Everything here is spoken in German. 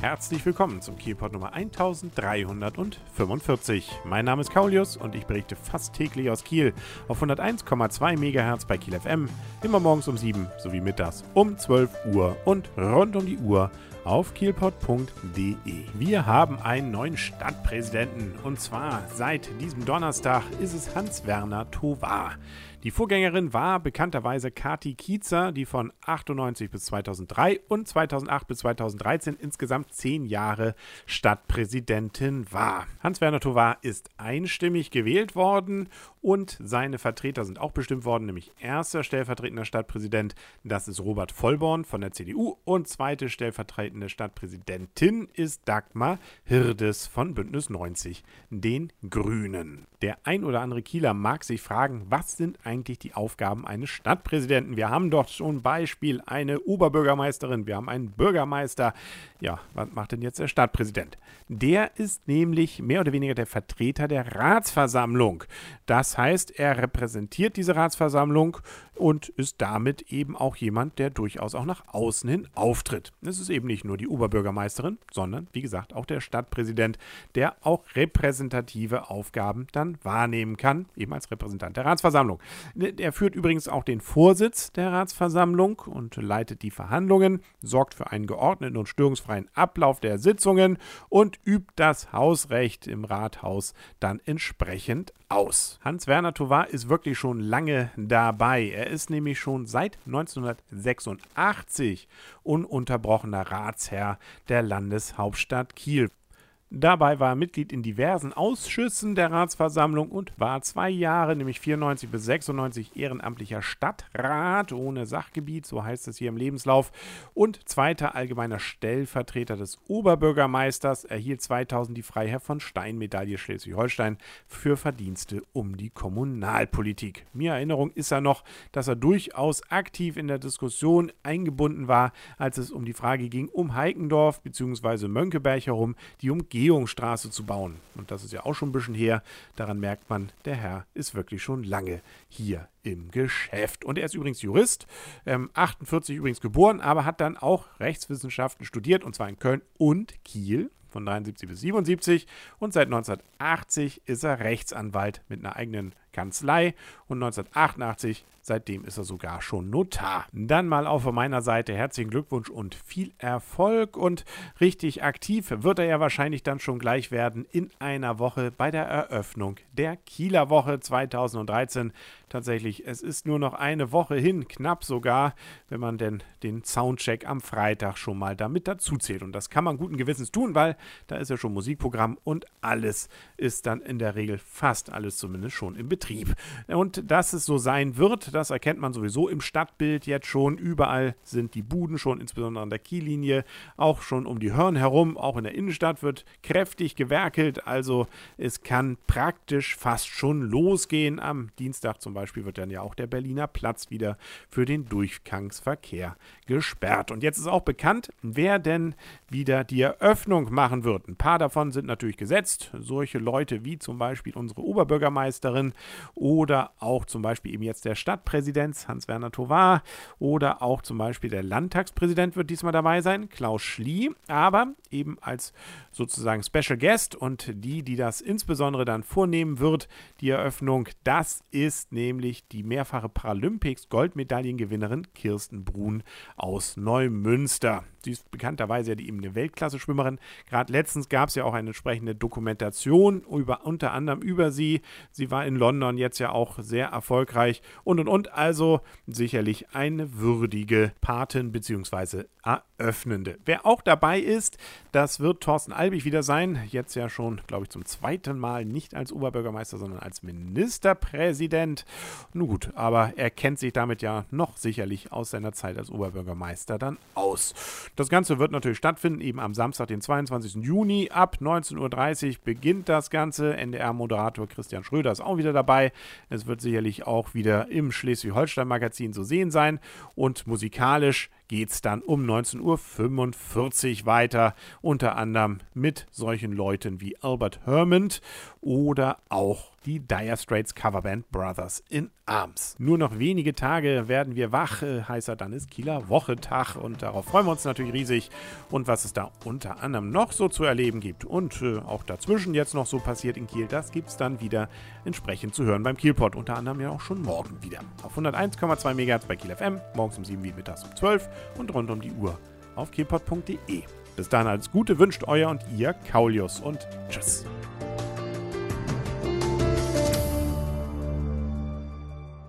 Herzlich willkommen zum Kielpot Nummer 1345. Mein Name ist Kaulius und ich berichte fast täglich aus Kiel auf 101,2 MHz bei Kiel FM, immer morgens um 7 sowie mittags um 12 Uhr und rund um die Uhr auf kielpot.de. Wir haben einen neuen Stadtpräsidenten und zwar seit diesem Donnerstag ist es Hans-Werner Tovar. Die Vorgängerin war bekannterweise Kati Kiezer, die von 98 bis 2003 und 2008 bis 2013 insgesamt zehn Jahre Stadtpräsidentin war. Hans-Werner Tovar ist einstimmig gewählt worden und seine Vertreter sind auch bestimmt worden, nämlich erster stellvertretender Stadtpräsident, das ist Robert Vollborn von der CDU und zweite stellvertretende Stadtpräsidentin ist Dagmar Hirdes von Bündnis 90, den Grünen. Der ein oder andere Kieler mag sich fragen, was sind eigentlich die Aufgaben eines Stadtpräsidenten? Wir haben doch schon Beispiel eine Oberbürgermeisterin, wir haben einen Bürgermeister. Ja, was macht denn jetzt der Stadtpräsident? Der ist nämlich mehr oder weniger der Vertreter der Ratsversammlung. Das heißt, er repräsentiert diese Ratsversammlung und ist damit eben auch jemand, der durchaus auch nach außen hin auftritt. Es ist eben nicht nur die Oberbürgermeisterin, sondern wie gesagt auch der Stadtpräsident, der auch repräsentative Aufgaben dann wahrnehmen kann, eben als Repräsentant der Ratsversammlung. Er führt übrigens auch den Vorsitz der Ratsversammlung und leitet die Verhandlungen, sorgt für einen geordneten und störungsfreien Ablauf der Sitzungen und übt das Hausrecht im Rathaus dann entsprechend aus. Hans-Werner Tovar ist wirklich schon lange dabei. Er ist nämlich schon seit 1986 ununterbrochener Ratsherr der Landeshauptstadt Kiel. Dabei war er Mitglied in diversen Ausschüssen der Ratsversammlung und war zwei Jahre, nämlich 94 bis 96, ehrenamtlicher Stadtrat ohne Sachgebiet, so heißt es hier im Lebenslauf, und zweiter allgemeiner Stellvertreter des Oberbürgermeisters, erhielt 2000 die Freiherr von Stein-Medaille Schleswig-Holstein für Verdienste um die Kommunalpolitik. Mir Erinnerung ist er noch, dass er durchaus aktiv in der Diskussion eingebunden war, als es um die Frage ging, um Heikendorf bzw. Mönckeberg herum, die Umgebung Umgehungsstraße zu bauen. Und das ist ja auch schon ein bisschen her. Daran merkt man, der Herr ist wirklich schon lange hier im Geschäft. Und er ist übrigens Jurist, ähm, 48 übrigens geboren, aber hat dann auch Rechtswissenschaften studiert, und zwar in Köln und Kiel von 73 bis 77 und seit 1980 ist er Rechtsanwalt mit einer eigenen Kanzlei und 1988 Seitdem ist er sogar schon Notar. Dann mal auch von meiner Seite herzlichen Glückwunsch und viel Erfolg. Und richtig aktiv wird er ja wahrscheinlich dann schon gleich werden in einer Woche bei der Eröffnung der Kieler Woche 2013. Tatsächlich, es ist nur noch eine Woche hin, knapp sogar, wenn man denn den Soundcheck am Freitag schon mal damit dazu zählt. Und das kann man guten Gewissens tun, weil da ist ja schon Musikprogramm und alles ist dann in der Regel fast alles zumindest schon im Betrieb. Und dass es so sein wird, das erkennt man sowieso im Stadtbild jetzt schon. Überall sind die Buden schon, insbesondere an der Kiellinie, auch schon um die Hörn herum. Auch in der Innenstadt wird kräftig gewerkelt. Also es kann praktisch fast schon losgehen. Am Dienstag zum Beispiel wird dann ja auch der Berliner Platz wieder für den Durchgangsverkehr gesperrt. Und jetzt ist auch bekannt, wer denn wieder die Eröffnung machen wird. Ein paar davon sind natürlich gesetzt. Solche Leute wie zum Beispiel unsere Oberbürgermeisterin oder auch zum Beispiel eben jetzt der Stadt Stadtpräsidents Hans-Werner Tovar oder auch zum Beispiel der Landtagspräsident wird diesmal dabei sein, Klaus Schlie, aber eben als sozusagen Special Guest und die, die das insbesondere dann vornehmen wird, die Eröffnung, das ist nämlich die mehrfache Paralympics Goldmedaillengewinnerin Kirsten Brun aus Neumünster. Sie ist bekannterweise ja die eben eine Weltklasse-Schwimmerin. Gerade letztens gab es ja auch eine entsprechende Dokumentation über, unter anderem über sie. Sie war in London jetzt ja auch sehr erfolgreich und und und. Also sicherlich eine würdige Patin bzw. Eröffnende. Wer auch dabei ist, das wird Thorsten Albig wieder sein. Jetzt ja schon, glaube ich, zum zweiten Mal nicht als Oberbürgermeister, sondern als Ministerpräsident. Nun gut, aber er kennt sich damit ja noch sicherlich aus seiner Zeit als Oberbürgermeister dann aus. Das Ganze wird natürlich stattfinden, eben am Samstag, den 22. Juni. Ab 19.30 Uhr beginnt das Ganze. NDR-Moderator Christian Schröder ist auch wieder dabei. Es wird sicherlich auch wieder im Schleswig-Holstein-Magazin zu sehen sein. Und musikalisch geht es dann um 19.45 Uhr weiter, unter anderem mit solchen Leuten wie Albert Hermond oder auch die Dire Straits Coverband Brothers in Arms. Nur noch wenige Tage werden wir wach, äh, heißer dann ist Kieler Wochetag und darauf freuen wir uns natürlich riesig. Und was es da unter anderem noch so zu erleben gibt und äh, auch dazwischen jetzt noch so passiert in Kiel, das gibt es dann wieder entsprechend zu hören beim Kielpot. Unter anderem ja auch schon morgen wieder. Auf 101,2 MHz bei Kiel FM, morgens um 7 wie mittags um 12 und rund um die Uhr auf kielpot.de. Bis dahin alles Gute wünscht euer und ihr Kaulius und tschüss.